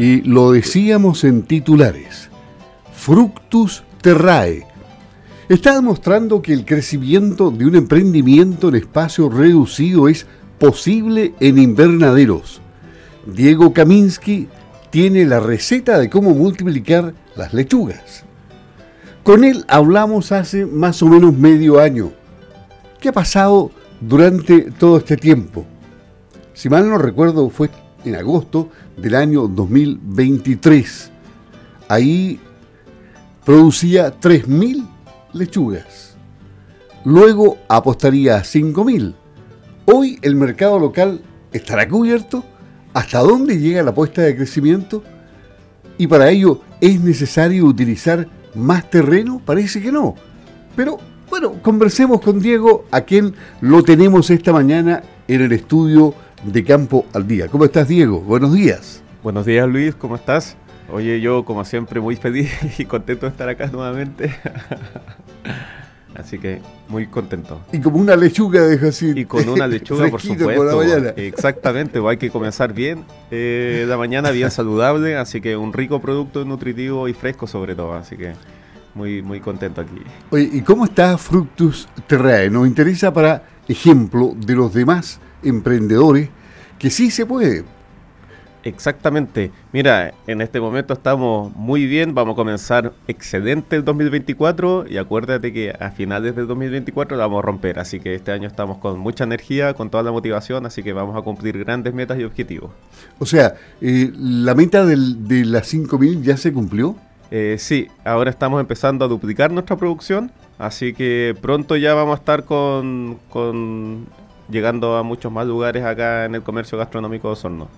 Y lo decíamos en titulares. Fructus terrae. Está demostrando que el crecimiento de un emprendimiento en espacio reducido es posible en invernaderos. Diego Kaminsky tiene la receta de cómo multiplicar las lechugas. Con él hablamos hace más o menos medio año. ¿Qué ha pasado durante todo este tiempo? Si mal no recuerdo, fue en agosto del año 2023. Ahí producía 3.000 lechugas. Luego apostaría a 5.000. Hoy el mercado local estará cubierto. ¿Hasta dónde llega la apuesta de crecimiento? Y para ello es necesario utilizar más terreno. Parece que no. Pero bueno, conversemos con Diego, a quien lo tenemos esta mañana en el estudio de Campo al Día. ¿Cómo estás, Diego? Buenos días. Buenos días, Luis. ¿Cómo estás? Oye, yo como siempre muy feliz y contento de estar acá nuevamente. Así que muy contento. Y como una lechuga, deja así. Y con una lechuga, por supuesto. Exactamente, pues hay que comenzar bien eh, la mañana, bien saludable. Así que un rico producto nutritivo y fresco sobre todo. Así que muy, muy contento aquí. Oye, ¿y cómo está Fructus Terrae? Nos interesa para ejemplo de los demás emprendedores que sí se puede. Exactamente. Mira, en este momento estamos muy bien, vamos a comenzar excelente el 2024 y acuérdate que a finales del 2024 la vamos a romper, así que este año estamos con mucha energía, con toda la motivación, así que vamos a cumplir grandes metas y objetivos. O sea, eh, ¿la meta del, de las 5.000 ya se cumplió? Eh, sí, ahora estamos empezando a duplicar nuestra producción, así que pronto ya vamos a estar con, con llegando a muchos más lugares acá en el comercio gastronómico de Osorno.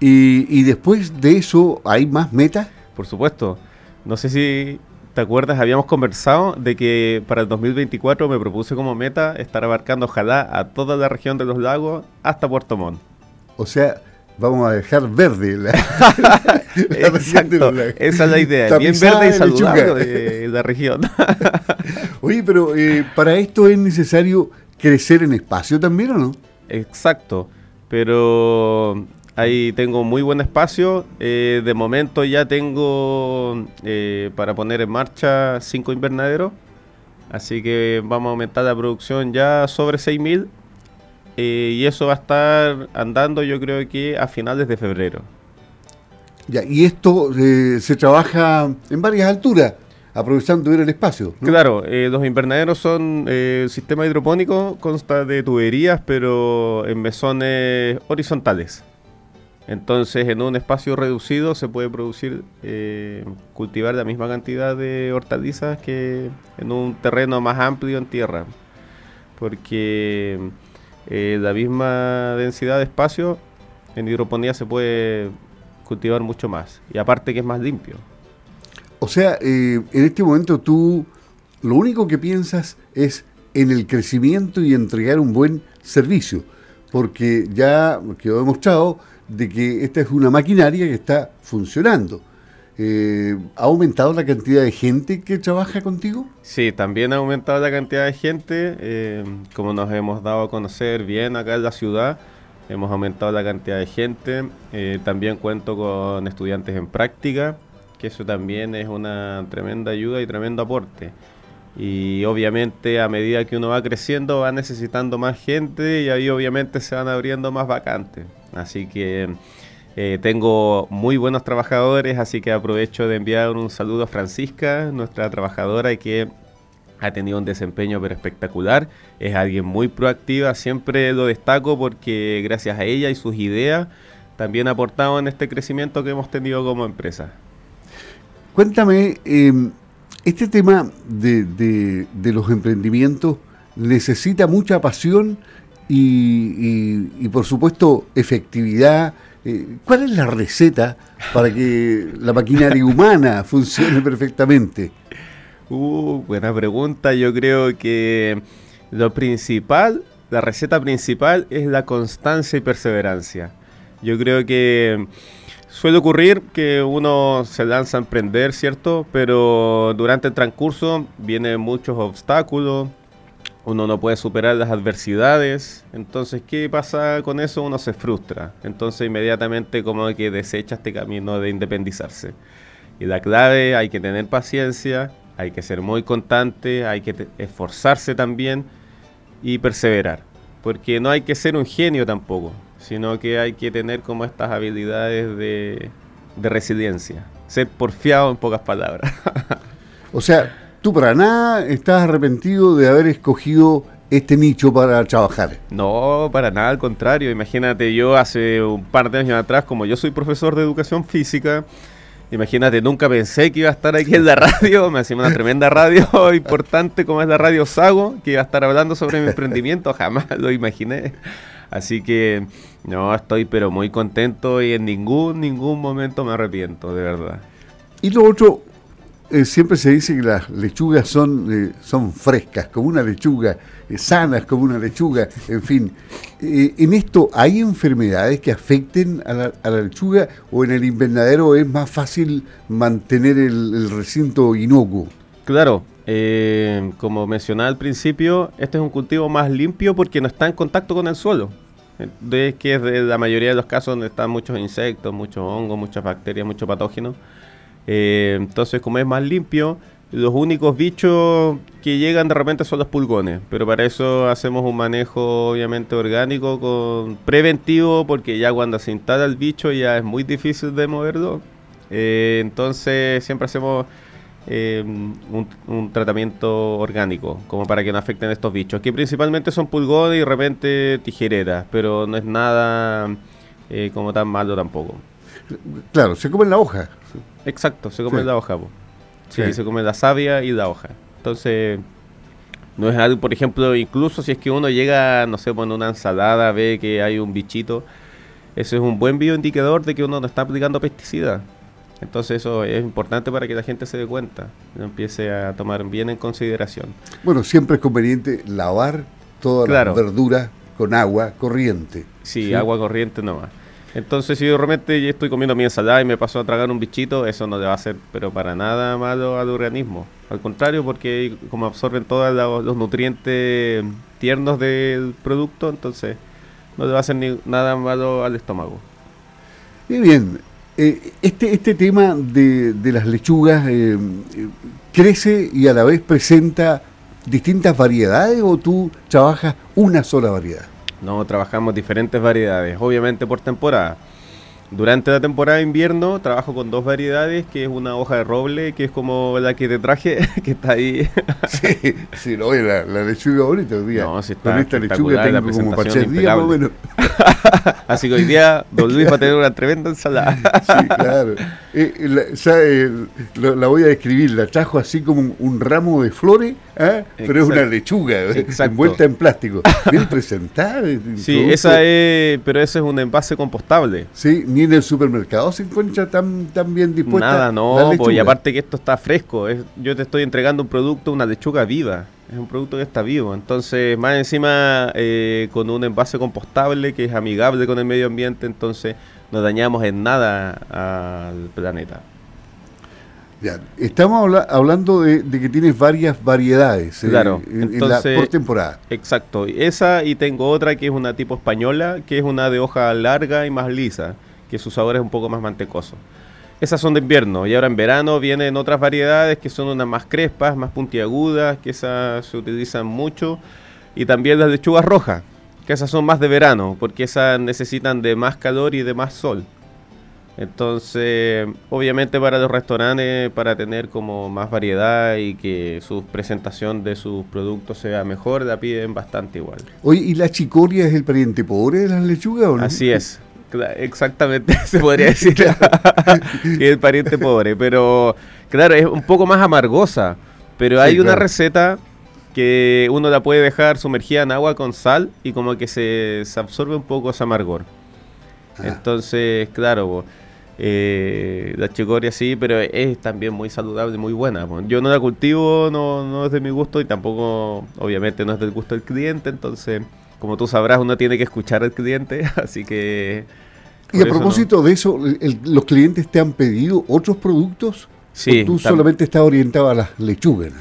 Y, después de eso, ¿hay más metas? Por supuesto. No sé si te acuerdas, habíamos conversado de que para el 2024 me propuse como meta estar abarcando ojalá a toda la región de los lagos hasta Puerto Montt. O sea, vamos a dejar verde la, Exacto, esa es la idea, bien verde y saludable de la región. Oye, pero eh, para esto es necesario crecer en espacio también, ¿o no? Exacto, pero Ahí tengo muy buen espacio. Eh, de momento ya tengo eh, para poner en marcha cinco invernaderos. Así que vamos a aumentar la producción ya sobre 6.000. Eh, y eso va a estar andando yo creo que a finales de febrero. Ya, y esto se trabaja en varias alturas, aprovechando el espacio. Claro, los invernaderos son el sistema hidropónico, consta de tuberías, pero en mesones horizontales. Entonces, en un espacio reducido se puede producir, eh, cultivar la misma cantidad de hortalizas que en un terreno más amplio en tierra, porque eh, la misma densidad de espacio en hidroponía se puede cultivar mucho más, y aparte que es más limpio. O sea, eh, en este momento tú lo único que piensas es en el crecimiento y entregar un buen servicio, porque ya quedó demostrado de que esta es una maquinaria que está funcionando. Eh, ¿Ha aumentado la cantidad de gente que trabaja contigo? Sí, también ha aumentado la cantidad de gente. Eh, como nos hemos dado a conocer bien acá en la ciudad, hemos aumentado la cantidad de gente. También cuento con estudiantes en práctica, que eso también es una tremenda ayuda y tremendo aporte. Y obviamente a medida que uno va creciendo va necesitando más gente y ahí obviamente se van abriendo más vacantes. Así que eh, tengo muy buenos trabajadores, así que aprovecho de enviar un saludo a Francisca, nuestra trabajadora que ha tenido un desempeño pero espectacular. Es alguien muy proactiva, siempre lo destaco porque gracias a ella y sus ideas también ha aportado en este crecimiento que hemos tenido como empresa. Cuéntame, em, este tema de, de los emprendimientos necesita mucha pasión y, por supuesto efectividad. Eh, ¿Cuál es la receta para que la maquinaria humana funcione perfectamente? Uh, buena pregunta. Yo creo que lo principal, la receta principal es la constancia y perseverancia. Yo creo que suele ocurrir que uno se lanza a emprender, ¿cierto? Pero durante el transcurso vienen muchos obstáculos, uno no puede superar las adversidades, entonces ¿qué pasa con eso? Uno se frustra, entonces inmediatamente como que desecha este camino de independizarse. Y la clave, hay que tener paciencia, hay que ser muy constante, hay que esforzarse también y perseverar, porque no hay que ser un genio tampoco, sino que hay que tener como estas habilidades de, de resiliencia, ser porfiado en pocas palabras. o sea, tú para nada estás arrepentido de haber escogido este nicho para trabajar. No, para nada, al contrario. Imagínate, yo hace un par de años atrás, como yo soy profesor de educación física, imagínate, nunca pensé que iba a estar aquí en la radio, me hacía una tremenda radio importante como es la radio Sago, que iba a estar hablando sobre mi emprendimiento, jamás lo imaginé. Así que no, estoy pero muy contento y en ningún, ningún momento me arrepiento, de verdad. Y lo otro, eh, siempre se dice que las lechugas son, eh, son frescas, como una lechuga, eh, sanas como una lechuga, en fin. ¿En esto hay enfermedades que afecten a la, a la, lechuga o en el invernadero es más fácil mantener el, el recinto inocuo? Claro, como mencionaba al principio, este es un cultivo más limpio porque no está en contacto con el suelo. Es que es de la mayoría de los casos donde están muchos insectos, muchos hongos, muchas bacterias, muchos patógenos. Eh, entonces, como es más limpio, los únicos bichos que llegan de repente son los pulgones, pero para eso hacemos un manejo obviamente orgánico con preventivo, porque ya cuando se instala el bicho ya es muy difícil de moverlo. Eh, entonces siempre hacemos eh, un, tratamiento orgánico, como para que no afecten estos bichos, que principalmente son pulgones y de repente tijereras, pero no es nada como tan malo tampoco. Claro, se come la hoja. Exacto, se come la hoja. Sí, se come la savia y la hoja. Entonces, no es algo, por ejemplo, incluso si es que uno llega, no sé, pone una ensalada, ve que hay un bichito, eso es un buen bioindicador de que uno no está aplicando pesticidas. Entonces eso es importante para que la gente se dé cuenta, lo empiece a tomar bien en consideración. Bueno, siempre es conveniente lavar todas las verduras con agua corriente. Sí, ¿sí? agua corriente nomás. Entonces, si yo realmente estoy comiendo mi ensalada y me paso a tragar un bichito, eso no le va a hacer, pero para nada malo al organismo. Al contrario, porque como absorben todos los nutrientes tiernos del producto, entonces no le va a hacer ni nada malo al estómago. Y bien, eh, este, este tema de, las lechugas eh, crece y a la vez presenta distintas variedades o tú trabajas una sola variedad? No, trabajamos diferentes variedades, obviamente por temporada. Durante la temporada de invierno trabajo con dos variedades, que es una hoja de roble, que es como la que te traje, que está ahí. sí, sí, no, la, la lechuga bonita hoy día. No, si está con esta lechuga tengo la como para día más o menos. Así que hoy día Don Luis va a tener una tremenda ensalada. sí, claro. Eh, la, eh, la, voy a describir, la trajo así como un, ramo de flores, ¿eh? pero es una lechuga envuelta en plástico. Bien presentada. Sí, esa es, pero ese es un envase compostable. Sí, en el supermercado se encuentra tan, tan bien dispuesta. Nada, no, pues, y aparte que esto está fresco, es, yo te estoy entregando un producto, una lechuga viva, es un producto que está vivo. Entonces, más encima eh, con un envase compostable que es amigable con el medio ambiente, entonces no dañamos en nada al planeta. Ya, estamos hablando de, que tienes varias variedades eh, claro, por temporada. Exacto, esa y tengo otra que es una tipo española, que es una de hoja larga y más lisa que su sabor es un poco más mantecoso. Esas son de invierno y ahora en verano vienen otras variedades que son unas más crespas, más puntiagudas, que esas se utilizan mucho. Y también las lechugas rojas, que esas son más de verano, porque esas necesitan de más calor y de más sol. Entonces, obviamente para los restaurantes, para tener como más variedad y que su presentación de sus productos sea mejor, la piden bastante igual. Oye, ¿y la chicoria es el pariente pobre de las lechugas o no? Así es. Exactamente, se podría decir que es el pariente pobre, pero claro, es un poco más amargosa, pero hay una receta que uno la puede dejar sumergida en agua con sal y como que se, absorbe un poco ese amargor. Ah. Entonces, claro, eh, la chicoria sí, pero es también muy saludable, muy buena. Yo no la cultivo, no, no es de mi gusto y tampoco, obviamente, no es del gusto del cliente, entonces como tú sabrás, uno tiene que escuchar al cliente, así que... Y a propósito de eso, ¿los clientes te han pedido otros productos? Sí. ¿O tú solamente estás orientado a las lechugas?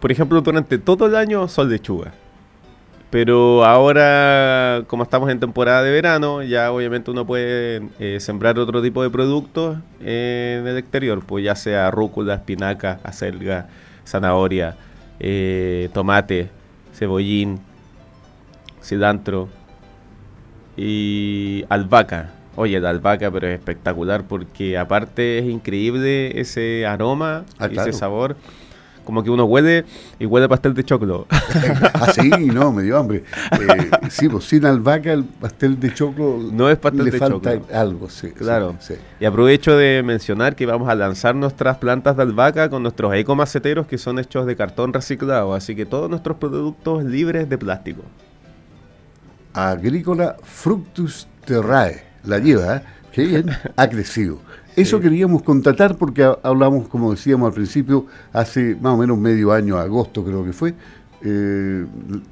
Por ejemplo, durante todo el año son lechugas. Pero ahora, como estamos en temporada de verano, ya obviamente uno puede eh, sembrar otro tipo de productos en el exterior, pues ya sea rúcula, espinaca, acelga, zanahoria, eh, tomate, cebollín, cilantro y albahaca. Oye, la albahaca, pero es espectacular porque aparte es increíble ese aroma, Ah, ese claro. sabor. Como que uno huele y huele pastel de choclo. ah, sí, no, me dio hambre. Eh, sí, pues sin albahaca el pastel de choclo No es pastel le de falta choclo. algo, sí. Claro. sí, sí. Y aprovecho de mencionar que vamos a lanzar nuestras plantas de albahaca con nuestros ecomaceteros que son hechos de cartón reciclado. Así que todos nuestros productos libres de plástico. Agrícola Fructus Terrae, la lleva, ¿eh? qué bien, ha crecido. Eso queríamos contratar porque ha- hablamos, como decíamos al principio, hace más o menos medio año, agosto creo que fue. eh,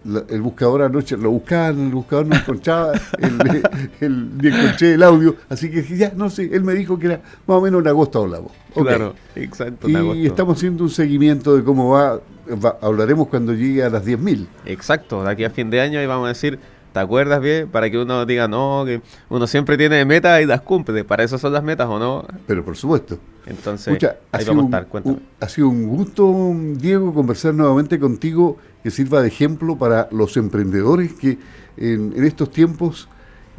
la- el buscador anoche lo buscaban, el buscador no encontraba, el, el- ni encontré el audio, así que ya, no sé, él me dijo que era más o menos en agosto hablamos. Claro, exacto. en agosto. Y estamos haciendo un seguimiento de cómo va, va- hablaremos cuando llegue a las 10.000. Exacto, de aquí a fin de año y vamos a decir, ¿te acuerdas bien? Para que uno diga, no, que uno siempre tiene metas y las cumple. Para eso son las metas, ¿o no? Pero por supuesto. Entonces, Escucha, ahí vamos a estar, cuéntame. un- ha sido un gusto, Diego, conversar nuevamente contigo que sirva de ejemplo para los emprendedores que en, en estos tiempos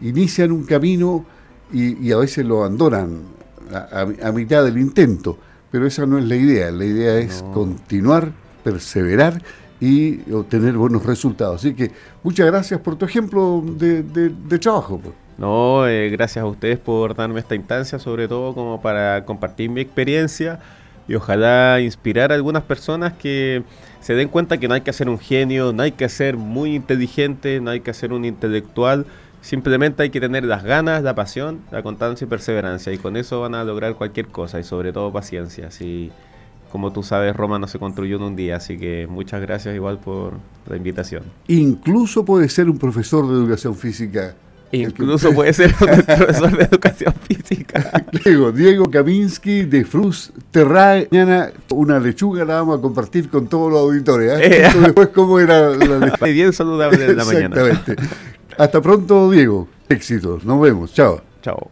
inician un camino y, y a veces lo abandonan a, a- a mitad del intento. Pero esa no es la idea. La idea es No. continuar, perseverar y obtener buenos resultados. Así que muchas gracias por tu ejemplo de, de- de trabajo. pues. No, eh, gracias a ustedes por darme esta instancia, sobre todo como para compartir mi experiencia y ojalá inspirar a algunas personas que se den cuenta que no hay que ser un genio, no hay que ser muy inteligente, no hay que ser un intelectual, simplemente hay que tener las ganas, la pasión, la constancia y perseverancia y con eso van a lograr cualquier cosa y sobre todo paciencia. Así como tú sabes, Roma no se construyó en un día, así que muchas gracias igual por la invitación. Incluso puede ser un profesor de educación física. Incluso puede ser un profesor de educación física. Diego, Diego Kaminski de Frus Terrae. Mañana una lechuga la vamos a compartir con todos los auditores. ¿eh? Eh. Después cómo era la lechuga. Bien saludable de la mañana. Exactamente. Hasta pronto, Diego. Éxitos. Nos vemos. Chao. Chao.